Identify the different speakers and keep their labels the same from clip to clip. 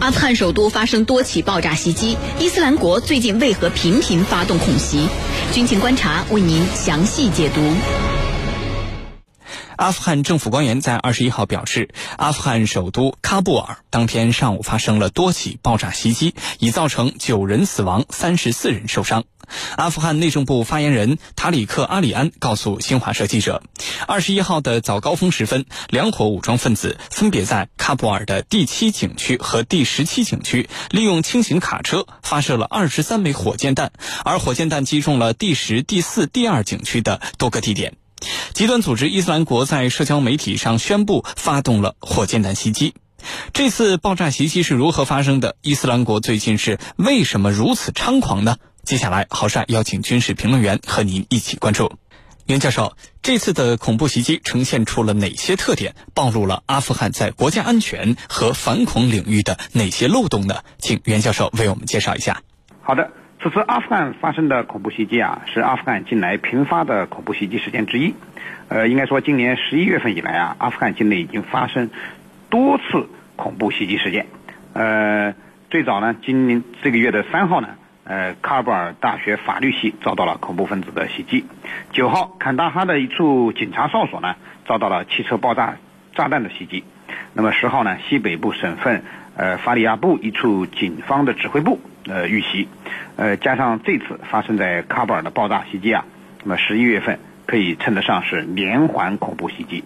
Speaker 1: 阿富汗首都发生多起爆炸袭击，伊斯兰国最近为何频频发动恐袭？军情观察为您详细解读。
Speaker 2: 阿富汗政府官员在二十一号表示，阿富汗首都喀布尔当天上午发生了多起爆炸袭击，已造成九人死亡、三十四人受伤。阿富汗内政部发言人塔里克·阿里安告诉新华社记者，二十一号的早高峰时分，两伙武装分子分别在喀布尔的第七景区和第十七景区利用轻型卡车发射了二十三枚火箭弹，而火箭弹击中了第十、第四、第二景区的多个地点。极端组织伊斯兰国在社交媒体上宣布发动了火箭弹袭击。这次爆炸袭击是如何发生的？伊斯兰国最近是为什么如此猖狂呢？接下来，郝帅邀请军事评论员和您一起关注。袁教授，这次的恐怖袭击呈现出了哪些特点？暴露了阿富汗在国家安全和反恐领域的哪些漏洞呢？请袁教授为我们介绍一下。
Speaker 3: 好的。此次阿富汗发生的恐怖袭击啊，是阿富汗近来频发的恐怖袭击事件之一。呃，应该说今年十一月份以来啊，阿富汗境内已经发生多次恐怖袭击事件。呃，最早呢，今年这个月的三号呢，呃，喀布尔大学法律系遭到了恐怖分子的袭击。九号，坎大哈的一处警察哨所呢，遭到了汽车爆炸炸弹的袭击。那么十号呢，西北部省份呃法里亚布一处警方的指挥部。呃，遇袭，呃，加上这次发生在喀布尔的爆炸袭击啊，那么十一月份可以称得上是连环恐怖袭击。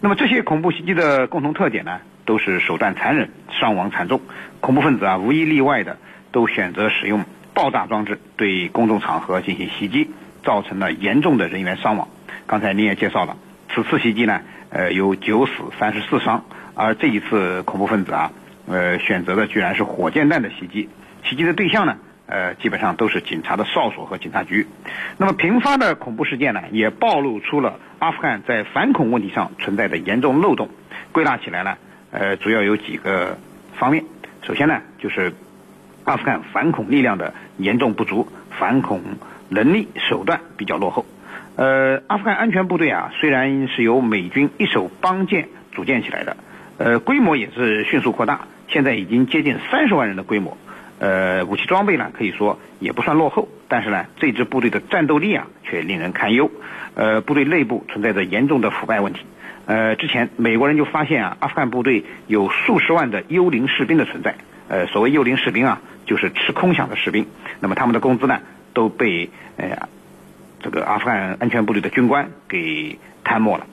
Speaker 3: 那么这些恐怖袭击的共同特点呢，都是手段残忍，伤亡惨重。恐怖分子啊，无一例外的都选择使用爆炸装置对公众场合进行袭击，造成了严重的人员伤亡。刚才您也介绍了，此次袭击呢，呃，有九死三十四伤，而这一次恐怖分子啊，呃，选择的居然是火箭弹的袭击。袭击的对象呢，呃，基本上都是警察的哨所和警察局。那么频发的恐怖事件呢，也暴露出了阿富汗在反恐问题上存在的严重漏洞。归纳起来呢，呃，主要有几个方面。首先呢，就是阿富汗反恐力量的严重不足，反恐能力手段比较落后。呃，阿富汗安全部队啊，虽然是由美军一手帮建组建起来的，呃，规模也是迅速扩大，现在已经接近三十万人的规模。呃，武器装备呢，可以说也不算落后，但是呢，这支部队的战斗力啊，却令人堪忧。呃，部队内部存在着严重的腐败问题。呃，之前美国人就发现啊，阿富汗部队有数十万的幽灵士兵的存在。呃，所谓幽灵士兵啊，就是吃空饷的士兵。那么他们的工资呢，都被呃这个阿富汗安全部队的军官给贪没了。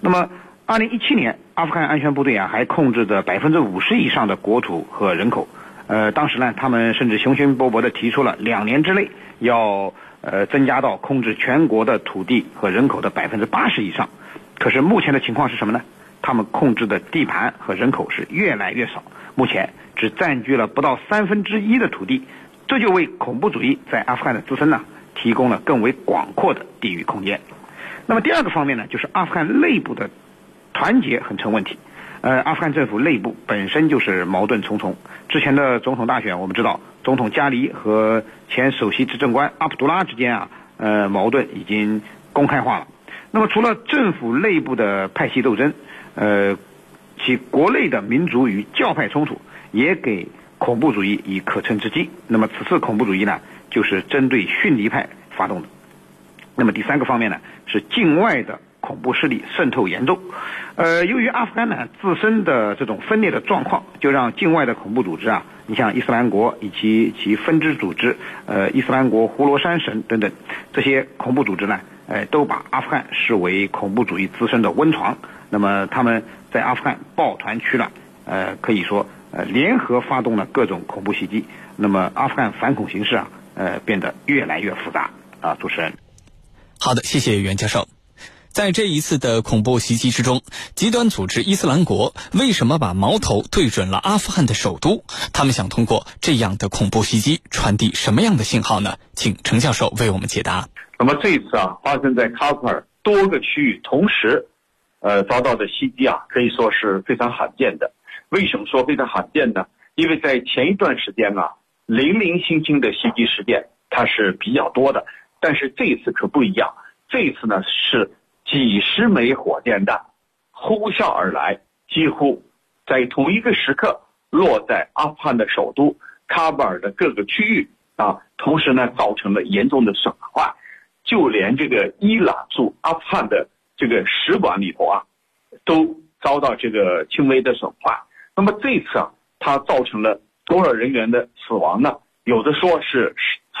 Speaker 3: 那么，二零一七年，阿富汗安全部队啊，还控制着百分之五十以上的国土和人口。呃，当时呢，他们甚至雄心勃勃地提出了两年之内要呃增加到控制全国的土地和人口的百分之八十以上。可是目前的情况是什么呢？他们控制的地盘和人口是越来越少，目前只占据了不到三分之一的土地，这就为恐怖主义在阿富汗的滋生呢提供了更为广阔的地域空间。那么第二个方面呢，就是阿富汗内部的团结很成问题。呃，阿富汗政府内部本身就是矛盾重重。之前的总统大选，我们知道，总统加里和前首席执政官阿卜杜拉之间啊，呃，矛盾已经公开化了。那么，除了政府内部的派系斗争，呃，其国内的民族与教派冲突也给恐怖主义以可乘之机。那么，此次恐怖主义呢，就是针对逊尼派发动的。那么，第三个方面呢，是境外的。恐怖势力渗透严重，呃，由于阿富汗呢自身的这种分裂的状况，就让境外的恐怖组织啊，你像伊斯兰国以及其分支组织，呃，伊斯兰国胡罗珊省等等这些恐怖组织呢，呃，都把阿富汗视为恐怖主义滋生的温床。那么他们在阿富汗抱团取暖，呃，可以说呃联合发动了各种恐怖袭击。那么阿富汗反恐形势啊，呃，变得越来越复杂啊。主持人，
Speaker 2: 好的，谢谢袁教授。在这一次的恐怖袭击之中，极端组织伊斯兰国为什么把矛头对准了阿富汗的首都？他们想通过这样的恐怖袭击传递什么样的信号呢？请程教授为我们解答。
Speaker 4: 那么这一次啊，发生在喀布尔多个区域同时，呃，遭到的袭击啊，可以说是非常罕见的。为什么说非常罕见呢？因为在前一段时间啊，零零星星的袭击事件它是比较多的，但是这一次可不一样。这一次呢是。几十枚火箭弹呼啸而来，几乎在同一个时刻落在阿富汗的首都喀布尔的各个区域啊，同时呢，造成了严重的损坏，就连这个伊朗驻阿富汗的这个使馆里头啊，都遭到这个轻微的损坏。那么这次啊，它造成了多少人员的死亡呢？有的说是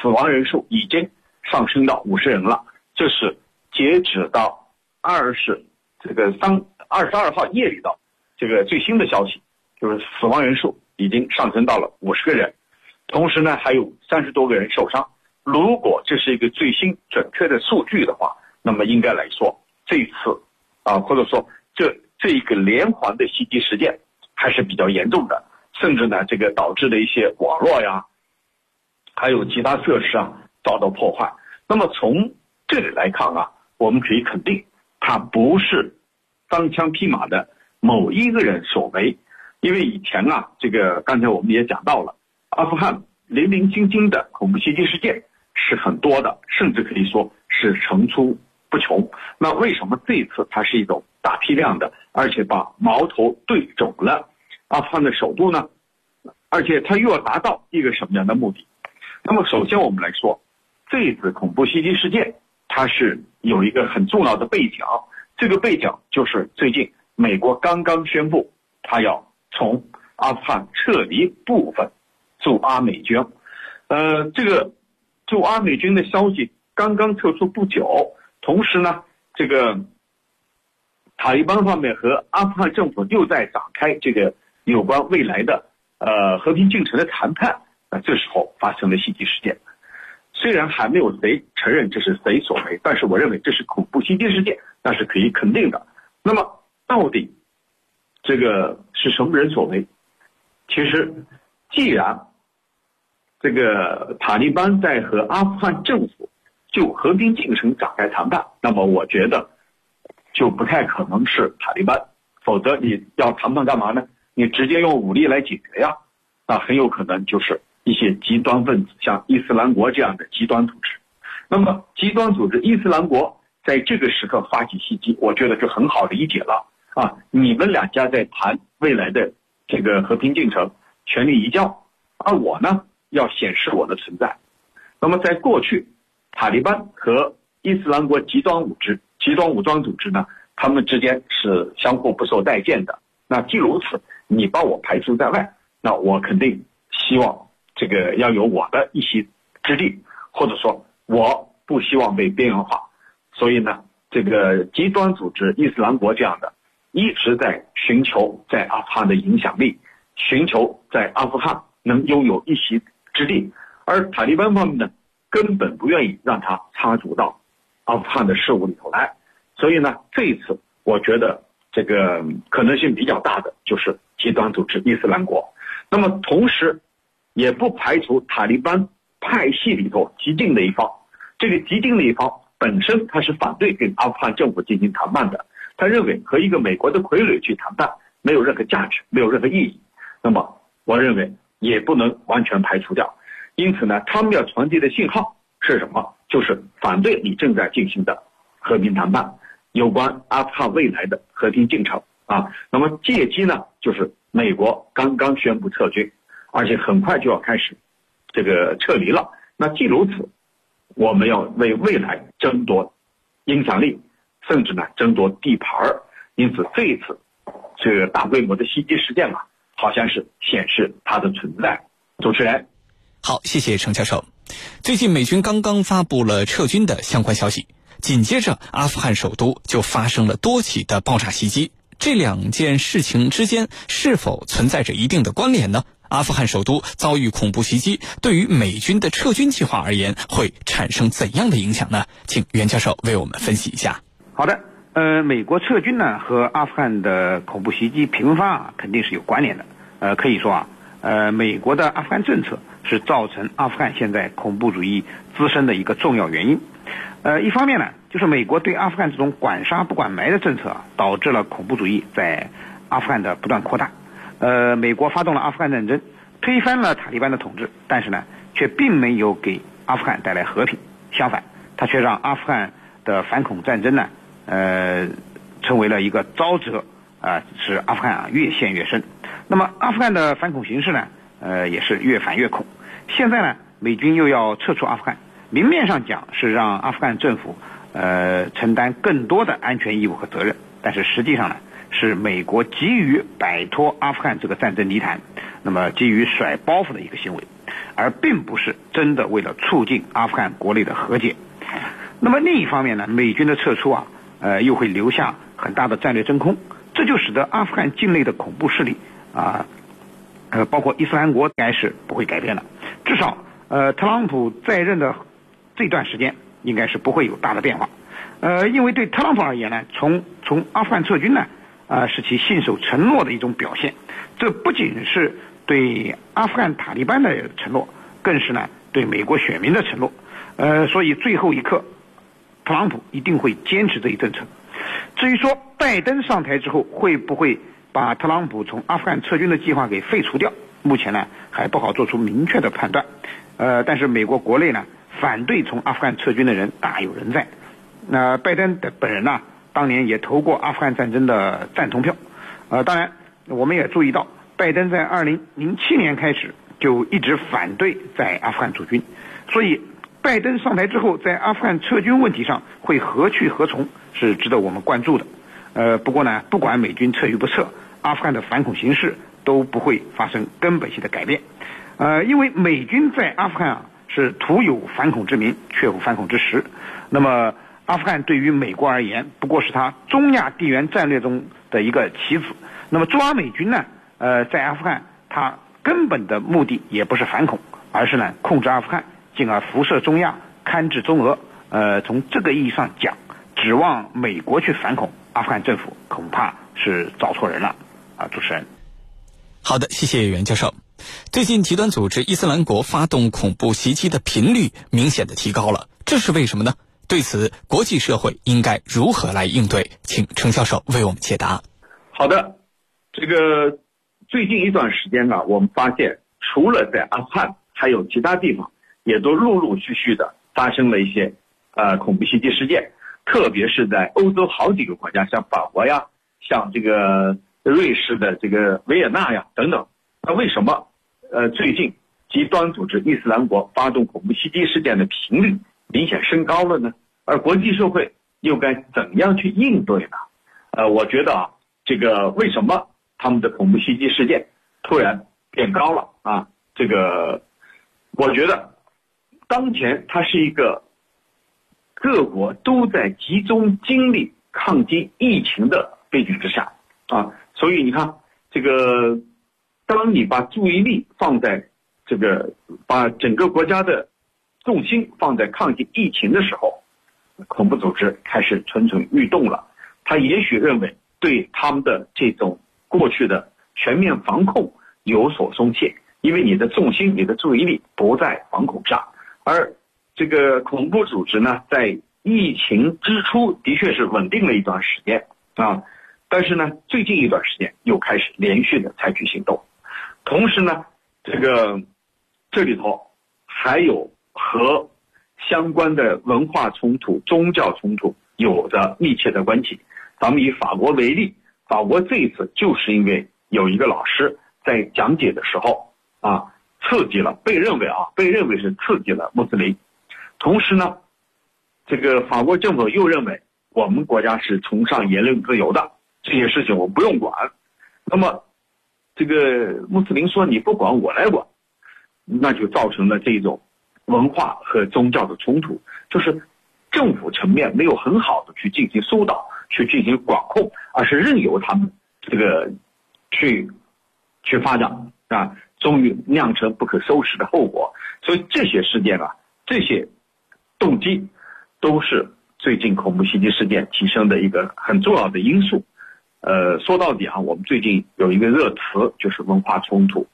Speaker 4: 死亡人数已经上升到五十人了，这是截止到二十这个三二十二号夜里的这个最新的消息，就是死亡人数已经上升到了五十个人，同时呢还有三十多个人受伤。如果这是一个最新准确的数据的话，那么应该来说这次啊或者说这这一个连环的袭击事件还是比较严重的，甚至呢这个导致的一些网络呀。还有其他设施啊遭到破坏。那么从这里来看啊，我们可以肯定，他不是单枪匹马的某一个人所为，因为以前啊，这个刚才我们也讲到了，阿富汗零零星星的恐怖袭击事件是很多的，甚至可以说是层出不穷。那为什么这一次它是一种大批量的，而且把矛头对准了阿富汗的首都呢？而且它又要达到一个什么样的目的？那么，首先我们来说，这次恐怖袭击事件，它是有一个很重要的背景。这个背景就是最近美国刚刚宣布，他要从阿富汗撤离部分驻阿美军。呃，这个驻阿美军的消息刚刚撤出不久，同时呢，这个塔利班方面和阿富汗政府又在展开这个有关未来的呃和平进程的谈判。那这时候发生了袭击事件，虽然还没有谁承认这是谁所为，但是我认为这是恐怖袭击事件，那是可以肯定的。那么到底这个是什么人所为？其实，既然这个塔利班在和阿富汗政府就和平进程展开谈判，那么我觉得就不太可能是塔利班，否则你要谈判干嘛呢？你直接用武力来解决呀，那很有可能就是。一些极端分子，像伊斯兰国这样的极端组织，那么极端组织伊斯兰国在这个时刻发起袭击，我觉得就很好理解了啊！你们两家在谈未来的这个和平进程、权力移交，而我呢要显示我的存在。那么在过去，塔利班和伊斯兰国极端组织、极端武装组织呢，他们之间是相互不受待见的。那既如此，你把我排除在外，那我肯定希望。这个要有我的一席之地，或者说我不希望被边缘化，所以呢，这个极端组织伊斯兰国这样的一直在寻求在阿富汗的影响力，寻求在阿富汗能拥有一席之地，而塔利班方面呢，根本不愿意让他插足到阿富汗的事务里头来，所以呢，这一次我觉得这个可能性比较大的就是极端组织伊斯兰国，那么同时。也不排除塔利班派系里头激进的一方，这个激进的一方本身他是反对跟阿富汗政府进行谈判的，他认为和一个美国的傀儡去谈判没有任何价值，没有任何意义。那么我认为也不能完全排除掉，因此呢，他们要传递的信号是什么？就是反对你正在进行的和平谈判，有关阿富汗未来的和平进程啊。那么借机呢，就是美国刚刚宣布撤军。而且很快就要开始这个撤离了。那既如此，我们要为未来争夺影响力，甚至呢争夺地盘儿。因此，这一次这个大规模的袭击事件啊，好像是显示它的存在。主持人，
Speaker 2: 好，谢谢程教授。最近美军刚刚发布了撤军的相关消息，紧接着阿富汗首都就发生了多起的爆炸袭击。这两件事情之间是否存在着一定的关联呢？阿富汗首都遭遇恐怖袭击，对于美军的撤军计划而言，会产生怎样的影响呢？请袁教授为我们分析一下。
Speaker 3: 好的，呃，美国撤军呢和阿富汗的恐怖袭击频发啊肯定是有关联的。呃，可以说啊，呃，美国的阿富汗政策是造成阿富汗现在恐怖主义滋生的一个重要原因。呃，一方面呢，就是美国对阿富汗这种管杀不管埋的政策啊，导致了恐怖主义在阿富汗的不断扩大。呃，美国发动了阿富汗战争，推翻了塔利班的统治，但是呢，却并没有给阿富汗带来和平，相反，他却让阿富汗的反恐战争呢，呃，成为了一个沼泽啊，使阿富汗啊越陷越深。那么阿富汗的反恐形势呢，呃，也是越反越恐。现在呢，美军又要撤出阿富汗，明面上讲是让阿富汗政府呃承担更多的安全义务和责任，但是实际上呢，是美国急于摆脱阿富汗这个战争泥潭，那么急于甩包袱的一个行为，而并不是真的为了促进阿富汗国内的和解。那么另一方面呢，美军的撤出啊，呃，又会留下很大的战略真空，这就使得阿富汗境内的恐怖势力啊，呃，包括伊斯兰国，该是不会改变了。至少，呃，特朗普在任的这段时间，应该是不会有大的变化。呃，因为对特朗普而言呢，从从阿富汗撤军呢，啊，是其信守承诺的一种表现。这不仅是对阿富汗塔利班的承诺，更是呢对美国选民的承诺。呃，所以最后一刻。特朗普一定会坚持这一政策。至于说拜登上台之后会不会把特朗普从阿富汗撤军的计划给废除掉，目前呢还不好做出明确的判断。呃，但是美国国内呢反对从阿富汗撤军的人大有人在。那拜登的本人呢，当年也投过阿富汗战争的赞同票。呃，当然我们也注意到，拜登在二零零七年开始就一直反对在阿富汗驻军，所以。拜登上台之后，在阿富汗撤军问题上会何去何从，是值得我们关注的。呃，不过呢，不管美军撤与不撤，阿富汗的反恐形势都不会发生根本性的改变。呃，因为美军在阿富汗啊是徒有反恐之名，却无反恐之实。那么，阿富汗对于美国而言，不过是他中亚地缘战略中的一个棋子。那么，驻阿美军呢，呃，在阿富汗，他根本的目的也不是反恐，而是呢控制阿富汗。进而辐射中亚，堪制中俄。呃，从这个意义上讲，指望美国去反恐阿富汗政府，恐怕是找错人了。啊，主持人。
Speaker 2: 好的，谢谢袁教授。最近极端组织伊斯兰国发动恐怖袭击的频率明显的提高了，这是为什么呢？对此，国际社会应该如何来应对？请程教授为我们解答。
Speaker 4: 好的，这个最近一段时间呢，我们发现除了在阿富汗，还有其他地方。也都陆陆续续的发生了一些，呃，恐怖袭击事件，特别是在欧洲好几个国家，像法国呀，像这个瑞士的这个维也纳呀等等。那为什么，呃，最近极端组织伊斯兰国发动恐怖袭击事件的频率明显升高了呢？而国际社会又该怎样去应对呢？呃，我觉得啊，这个为什么他们的恐怖袭击事件突然变高了啊？这个，我觉得。当前它是一个各国都在集中精力抗击疫情的背景之下啊，所以你看，这个当你把注意力放在这个把整个国家的重心放在抗击疫情的时候，恐怖组织开始蠢蠢欲动了。他也许认为对他们的这种过去的全面防控有所松懈，因为你的重心、你的注意力不在防控上。而这个恐怖组织呢，在疫情之初的确是稳定了一段时间啊，但是呢，最近一段时间又开始连续的采取行动，同时呢，这个这里头还有和相关的文化冲突、宗教冲突有着密切的关系。咱们以法国为例，法国这一次就是因为有一个老师在讲解的时候啊。刺激了，被认为啊，被认为是刺激了穆斯林。同时呢，这个法国政府又认为我们国家是崇尚言论自由的，这些事情我不用管。那么，这个穆斯林说你不管我来管，那就造成了这种文化和宗教的冲突，就是政府层面没有很好的去进行疏导、去进行管控，而是任由他们这个去去发展啊。终于酿成不可收拾的后果，所以这些事件啊，这些动机，都是最近恐怖袭击事件提升的一个很重要的因素。呃，说到底啊，我们最近有一个热词，就是文化冲突，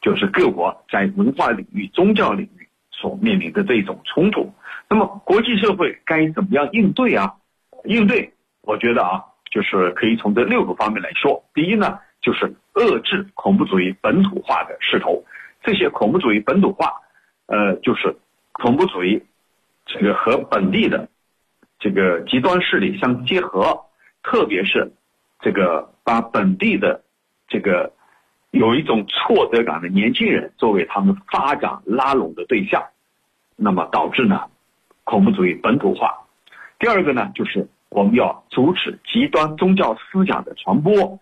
Speaker 4: 就是各国在文化领域、宗教领域所面临的这种冲突。那么，国际社会该怎么样应对啊？应对，我觉得啊，就是可以从这六个方面来说。第一呢。就是遏制恐怖主义本土化的势头，这些恐怖主义本土化，呃，就是恐怖主义这个和本地的这个极端势力相结合，特别是这个把本地的这个有一种挫折感的年轻人作为他们发展拉拢的对象，那么导致呢恐怖主义本土化。第二个呢，就是我们要阻止极端宗教思想的传播。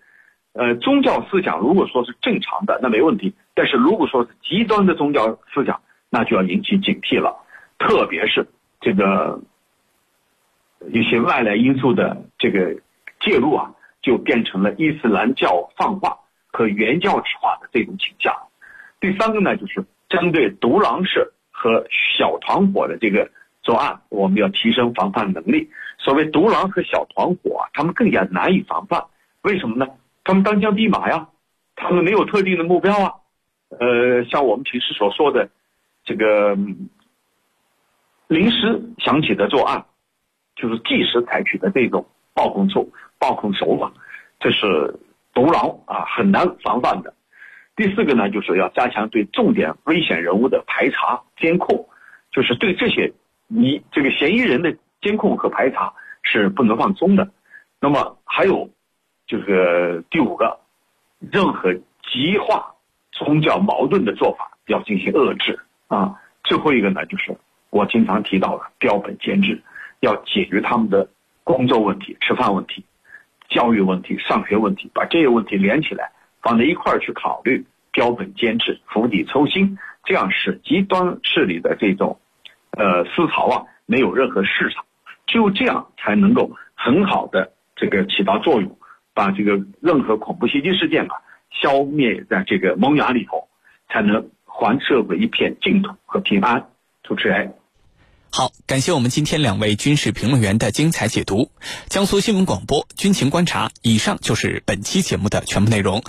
Speaker 4: 呃，宗教思想如果说是正常的，那没问题；但是如果说是极端的宗教思想，那就要引起警惕了。特别是这个一些外来因素的这个介入啊，就变成了伊斯兰教泛化和原教旨化的这种倾向。第三个呢，就是针对独狼式和小团伙的这个作案，我们要提升防范能力。所谓独狼和小团伙啊，他们更加难以防范，为什么呢？他们单枪匹马呀，他们没有特定的目标啊。呃，像我们平时所说的这个临时想起的作案，就是即时采取的这种暴控手暴控手法，这是独狼啊很难防范的。第四个呢，就是要加强对重点危险人物的排查监控，就是对这些你这个嫌疑人的监控和排查是不能放松的。那么还有。就是第五个，任何激化宗教矛盾的做法要进行遏制啊。最后一个呢，就是我经常提到的标本兼治，要解决他们的工作问题、吃饭问题、教育问题、上学问题，把这些问题连起来放在一块儿去考虑，标本兼治、釜底抽薪，这样使极端势力的这种呃思潮啊没有任何市场，只有这样才能够很好的这个起到作用。把这个任何恐怖袭击事件啊消灭在这个萌芽里头，才能还社会一片净土和平安。主持人，
Speaker 2: 好，感谢我们今天两位军事评论员的精彩解读。江苏新闻广播军情观察，以上就是本期节目的全部内容。